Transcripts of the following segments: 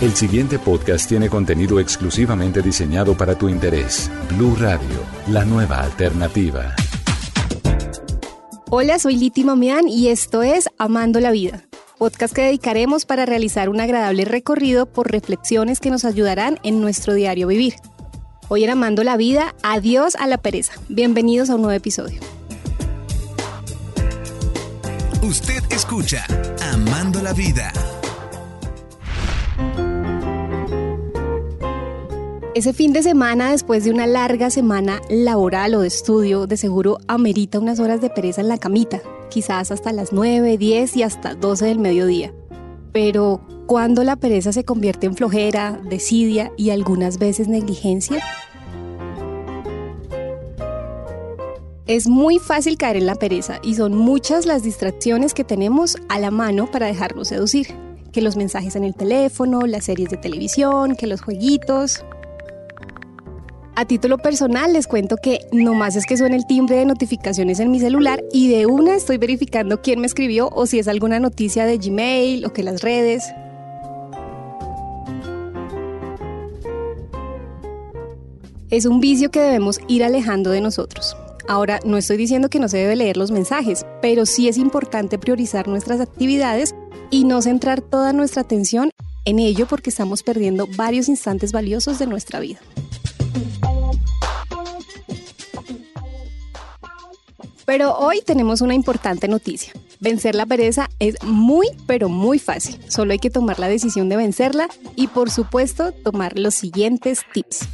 El siguiente podcast tiene contenido exclusivamente diseñado para tu interés. Blue Radio, la nueva alternativa. Hola, soy Liti Mamián y esto es Amando la Vida, podcast que dedicaremos para realizar un agradable recorrido por reflexiones que nos ayudarán en nuestro diario vivir. Hoy en Amando la Vida, adiós a la pereza. Bienvenidos a un nuevo episodio. Usted escucha Amando la Vida. Ese fin de semana, después de una larga semana laboral o de estudio, de seguro amerita unas horas de pereza en la camita, quizás hasta las 9, 10 y hasta 12 del mediodía. Pero, ¿cuándo la pereza se convierte en flojera, desidia y algunas veces negligencia? Es muy fácil caer en la pereza y son muchas las distracciones que tenemos a la mano para dejarnos seducir. Que los mensajes en el teléfono, las series de televisión, que los jueguitos, a título personal les cuento que nomás es que suena el timbre de notificaciones en mi celular y de una estoy verificando quién me escribió o si es alguna noticia de Gmail o que las redes. Es un vicio que debemos ir alejando de nosotros. Ahora, no estoy diciendo que no se debe leer los mensajes, pero sí es importante priorizar nuestras actividades y no centrar toda nuestra atención en ello porque estamos perdiendo varios instantes valiosos de nuestra vida. Pero hoy tenemos una importante noticia. Vencer la pereza es muy, pero muy fácil. Solo hay que tomar la decisión de vencerla y por supuesto tomar los siguientes tips.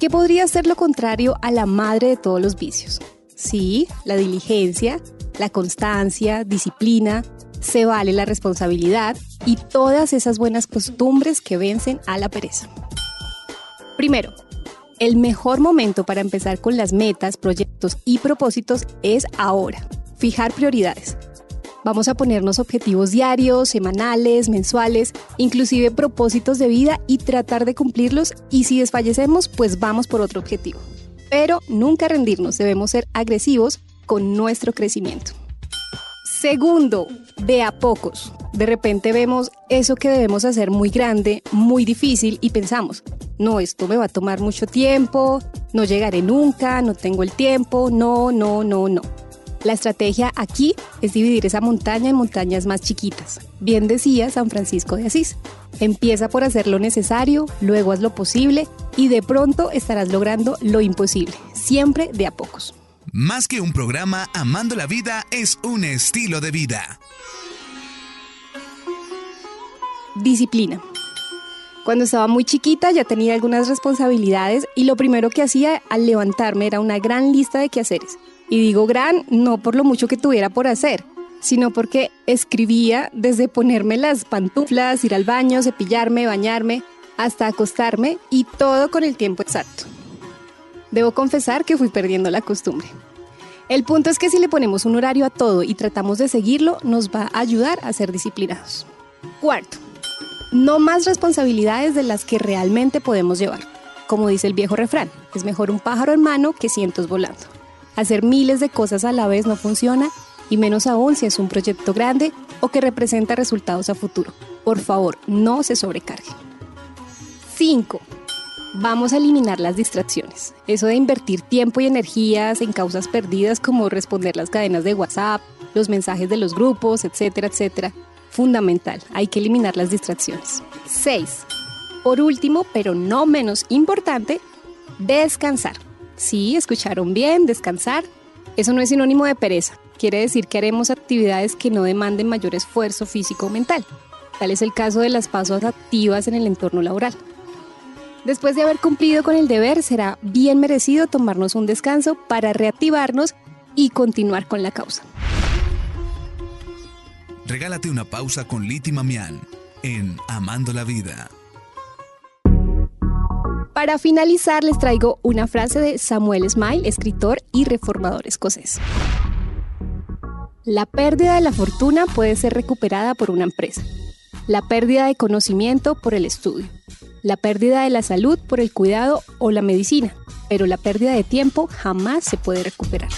¿Qué podría ser lo contrario a la madre de todos los vicios? Sí, la diligencia, la constancia, disciplina, se vale la responsabilidad y todas esas buenas costumbres que vencen a la pereza. Primero, el mejor momento para empezar con las metas, proyectos y propósitos es ahora. Fijar prioridades. Vamos a ponernos objetivos diarios, semanales, mensuales, inclusive propósitos de vida y tratar de cumplirlos y si desfallecemos, pues vamos por otro objetivo. Pero nunca rendirnos, debemos ser agresivos con nuestro crecimiento. Segundo, de a pocos. De repente vemos eso que debemos hacer muy grande, muy difícil y pensamos, no, esto me va a tomar mucho tiempo, no llegaré nunca, no tengo el tiempo, no, no, no, no. La estrategia aquí es dividir esa montaña en montañas más chiquitas. Bien decía San Francisco de Asís. Empieza por hacer lo necesario, luego haz lo posible y de pronto estarás logrando lo imposible, siempre de a pocos. Más que un programa, Amando la Vida es un estilo de vida. Disciplina. Cuando estaba muy chiquita ya tenía algunas responsabilidades y lo primero que hacía al levantarme era una gran lista de quehaceres. Y digo gran no por lo mucho que tuviera por hacer, sino porque escribía desde ponerme las pantuflas, ir al baño, cepillarme, bañarme, hasta acostarme y todo con el tiempo exacto. Debo confesar que fui perdiendo la costumbre. El punto es que si le ponemos un horario a todo y tratamos de seguirlo, nos va a ayudar a ser disciplinados. Cuarto, no más responsabilidades de las que realmente podemos llevar. Como dice el viejo refrán, es mejor un pájaro en mano que cientos volando. Hacer miles de cosas a la vez no funciona, y menos aún si es un proyecto grande o que representa resultados a futuro. Por favor, no se sobrecargue. 5. Vamos a eliminar las distracciones. Eso de invertir tiempo y energías en causas perdidas como responder las cadenas de WhatsApp, los mensajes de los grupos, etcétera, etcétera, fundamental. Hay que eliminar las distracciones. 6. Por último, pero no menos importante, descansar. Sí, escucharon bien, descansar. Eso no es sinónimo de pereza. Quiere decir que haremos actividades que no demanden mayor esfuerzo físico o mental. Tal es el caso de las pasos activas en el entorno laboral. Después de haber cumplido con el deber, será bien merecido tomarnos un descanso para reactivarnos y continuar con la causa. Regálate una pausa con Liti Mamián en Amando la Vida. Para finalizar, les traigo una frase de Samuel Smile, escritor y reformador escocés. La pérdida de la fortuna puede ser recuperada por una empresa. La pérdida de conocimiento por el estudio. La pérdida de la salud por el cuidado o la medicina. Pero la pérdida de tiempo jamás se puede recuperar.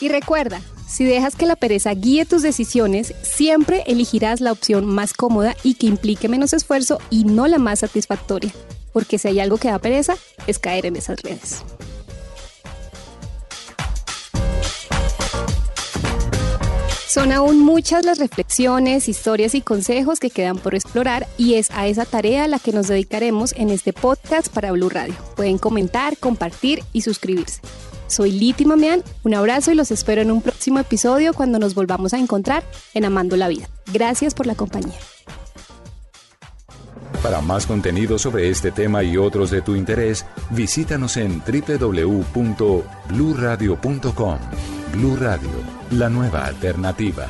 Y recuerda, si dejas que la pereza guíe tus decisiones, siempre elegirás la opción más cómoda y que implique menos esfuerzo y no la más satisfactoria, porque si hay algo que da pereza, es caer en esas redes. Son aún muchas las reflexiones, historias y consejos que quedan por explorar y es a esa tarea la que nos dedicaremos en este podcast para Blue Radio. Pueden comentar, compartir y suscribirse. Soy Liti Mamean, un abrazo y los espero en un próximo episodio cuando nos volvamos a encontrar en Amando la Vida. Gracias por la compañía. Para más contenido sobre este tema y otros de tu interés, visítanos en www.bluradio.com. Blu Radio, la nueva alternativa.